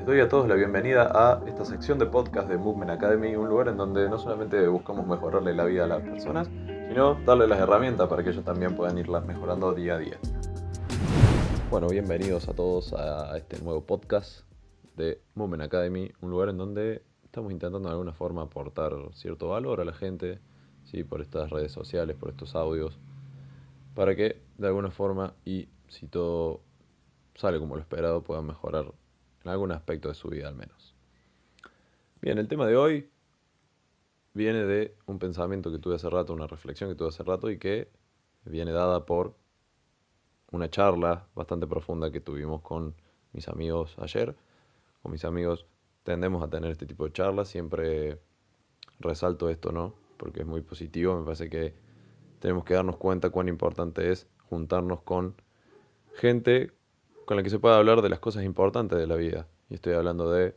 Les doy a todos la bienvenida a esta sección de podcast de Movement Academy, un lugar en donde no solamente buscamos mejorarle la vida a las personas, sino darle las herramientas para que ellos también puedan irlas mejorando día a día. Bueno, bienvenidos a todos a este nuevo podcast de Movement Academy, un lugar en donde estamos intentando de alguna forma aportar cierto valor a la gente, ¿sí? por estas redes sociales, por estos audios, para que de alguna forma y si todo sale como lo esperado puedan mejorar en algún aspecto de su vida al menos. Bien, el tema de hoy viene de un pensamiento que tuve hace rato, una reflexión que tuve hace rato y que viene dada por una charla bastante profunda que tuvimos con mis amigos ayer. Con mis amigos tendemos a tener este tipo de charlas, siempre resalto esto, ¿no? Porque es muy positivo, me parece que tenemos que darnos cuenta cuán importante es juntarnos con gente con la que se puede hablar de las cosas importantes de la vida. Y estoy hablando de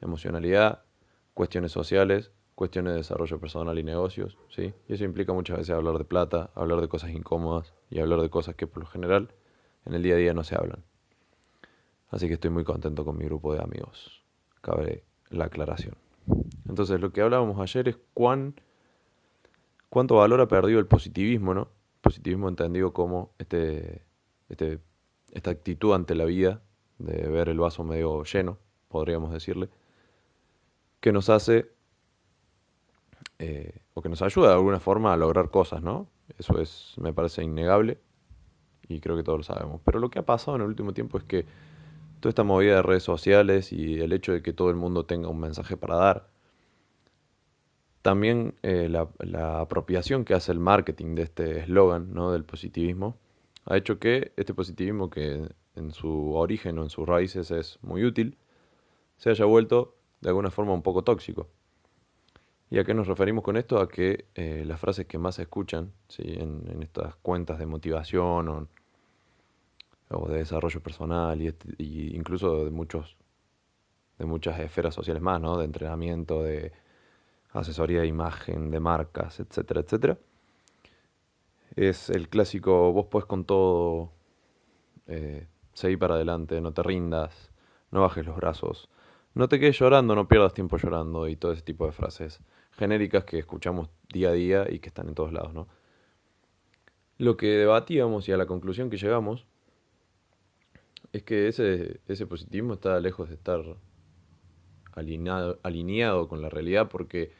emocionalidad, cuestiones sociales, cuestiones de desarrollo personal y negocios, ¿sí? Y eso implica muchas veces hablar de plata, hablar de cosas incómodas y hablar de cosas que por lo general en el día a día no se hablan. Así que estoy muy contento con mi grupo de amigos. Cabe la aclaración. Entonces, lo que hablábamos ayer es cuán, cuánto valor ha perdido el positivismo, ¿no? Positivismo entendido como este, este esta actitud ante la vida, de ver el vaso medio lleno, podríamos decirle, que nos hace, eh, o que nos ayuda de alguna forma a lograr cosas, ¿no? Eso es, me parece innegable y creo que todos lo sabemos. Pero lo que ha pasado en el último tiempo es que toda esta movida de redes sociales y el hecho de que todo el mundo tenga un mensaje para dar, también eh, la, la, apropiación que hace el marketing de este eslogan, ¿no? Del positivismo, ha hecho que este positivismo, que en su origen o en sus raíces es muy útil, se haya vuelto de alguna forma un poco tóxico. ¿Y a qué nos referimos con esto? A que eh, las frases que más se escuchan ¿sí? en, estas cuentas de motivación o, de desarrollo personal y, incluso de muchos de muchas esferas sociales más, ¿no? de entrenamiento, de asesoría de imagen, de marcas, etcétera, etcétera, es el clásico, vos puedes con todo, eh, seguir para adelante, no te rindas, no bajes los brazos, no te quedes llorando, no pierdas tiempo llorando y todo ese tipo de frases genéricas que escuchamos día a día y que están en todos lados, ¿no? Lo que debatíamos y a la conclusión que llegamos es que ese, ese positivismo está lejos de estar alineado con la realidad porque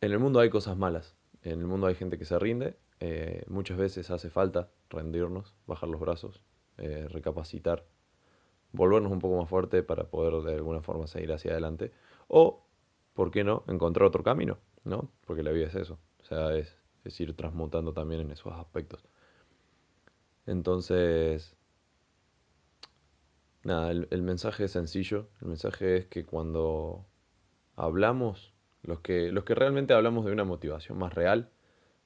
en el mundo hay cosas malas en el mundo hay gente que se rinde, eh, muchas veces hace falta rendirnos, bajar los brazos, eh, recapacitar, volvernos un poco más fuerte para poder de alguna forma seguir hacia adelante. O, ¿por qué no?, encontrar otro camino, ¿no? Porque la vida es eso, o sea, es, ir transmutando también en esos aspectos. Entonces, nada, el mensaje es sencillo, el mensaje es que cuando hablamos los que, los que realmente hablamos de una motivación más real,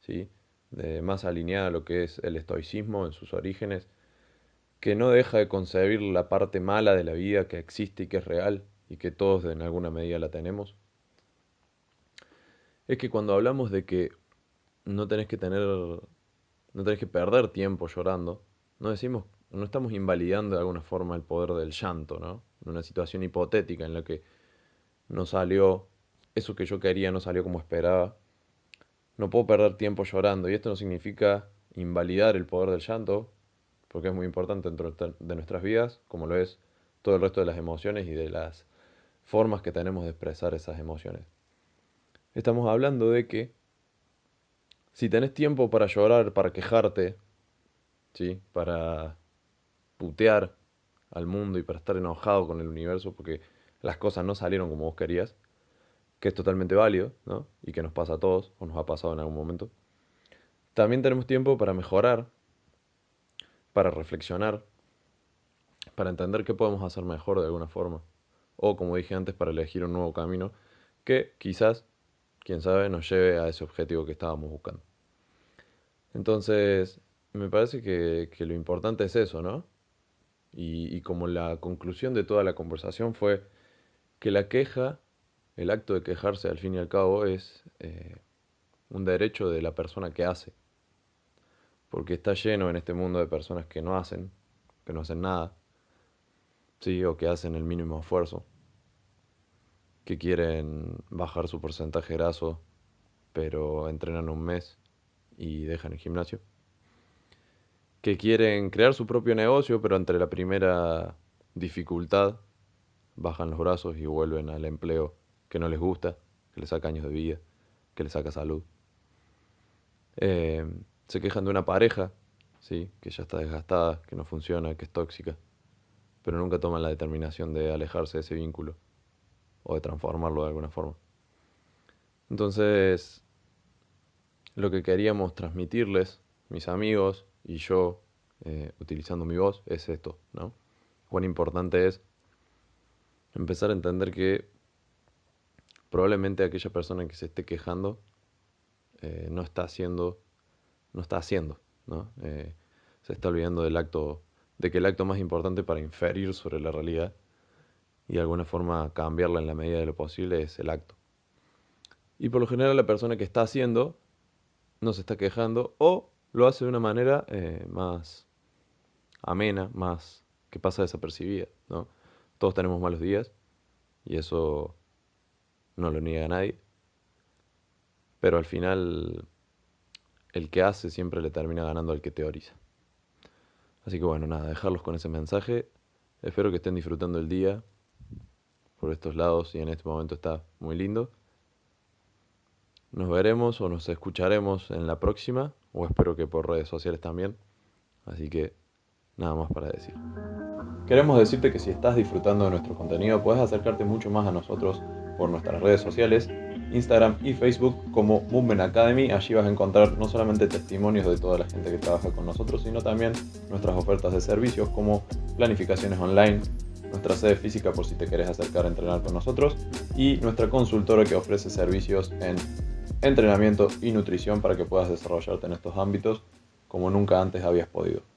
¿sí? de, más alineada a lo que es el estoicismo en sus orígenes, que no deja de concebir la parte mala de la vida que existe y que es real y que todos en alguna medida la tenemos, es que cuando hablamos de que no tenés que tener, no tenés que perder tiempo llorando, no decimos, no estamos invalidando de alguna forma el poder del llanto, ¿no? En una situación hipotética en la que no salió eso que yo quería no salió como esperaba. No puedo perder tiempo llorando y esto no significa invalidar el poder del llanto, porque es muy importante dentro de nuestras vidas, como lo es todo el resto de las emociones y de las formas que tenemos de expresar esas emociones. Estamos hablando de que si tenés tiempo para llorar, para quejarte, ¿sí? para putear al mundo y para estar enojado con el universo porque las cosas no salieron como vos querías, que es totalmente válido, ¿no? Y que nos pasa a todos, o nos ha pasado en algún momento. También tenemos tiempo para mejorar, para reflexionar, para entender qué podemos hacer mejor de alguna forma. O, como dije antes, para elegir un nuevo camino que quizás, quién sabe, nos lleve a ese objetivo que estábamos buscando. Entonces, me parece que, lo importante es eso, ¿no? y como la conclusión de toda la conversación fue que la queja el acto de quejarse al fin y al cabo es eh, un derecho de la persona que hace. Porque está lleno en este mundo de personas que no hacen, que no hacen nada. ¿sí? o que hacen el mínimo esfuerzo, que quieren bajar su porcentaje graso, pero entrenan un mes y dejan el gimnasio, que quieren crear su propio negocio, pero entre la primera dificultad bajan los brazos y vuelven al empleo que no les gusta, que les saca años de vida, que les saca salud. Eh, se quejan de una pareja, ¿sí? que ya está desgastada, que no funciona, que es tóxica, pero nunca toman la determinación de alejarse de ese vínculo o de transformarlo de alguna forma. Entonces, lo que queríamos transmitirles, mis amigos y yo, eh, utilizando mi voz, es esto, ¿no? Cuán importante es empezar a entender que probablemente aquella persona que se esté quejando eh, no está haciendo, no está haciendo, ¿no? Eh, se está olvidando del acto, de que el acto más importante para inferir sobre la realidad y de alguna forma cambiarla en la medida de lo posible es el acto. Y por lo general la persona que está haciendo no se está quejando o lo hace de una manera eh, más amena, más que pasa desapercibida, ¿no? Todos tenemos malos días y eso no lo niega nadie. Pero al final el que hace siempre le termina ganando al que teoriza. Así que bueno, nada, dejarlos con ese mensaje. Espero que estén disfrutando el día por estos lados y en este momento está muy lindo. Nos veremos o nos escucharemos en la próxima, o espero que por redes sociales también. Así que nada más para decir. Queremos decirte que si estás disfrutando de nuestro contenido, puedes acercarte mucho más a nosotros por nuestras redes sociales, Instagram y Facebook como Movement Academy. Allí vas a encontrar no solamente testimonios de toda la gente que trabaja con nosotros, sino también nuestras ofertas de servicios como planificaciones online, nuestra sede física por si te querés acercar a entrenar con nosotros y nuestra consultora que ofrece servicios en entrenamiento y nutrición para que puedas desarrollarte en estos ámbitos como nunca antes habías podido.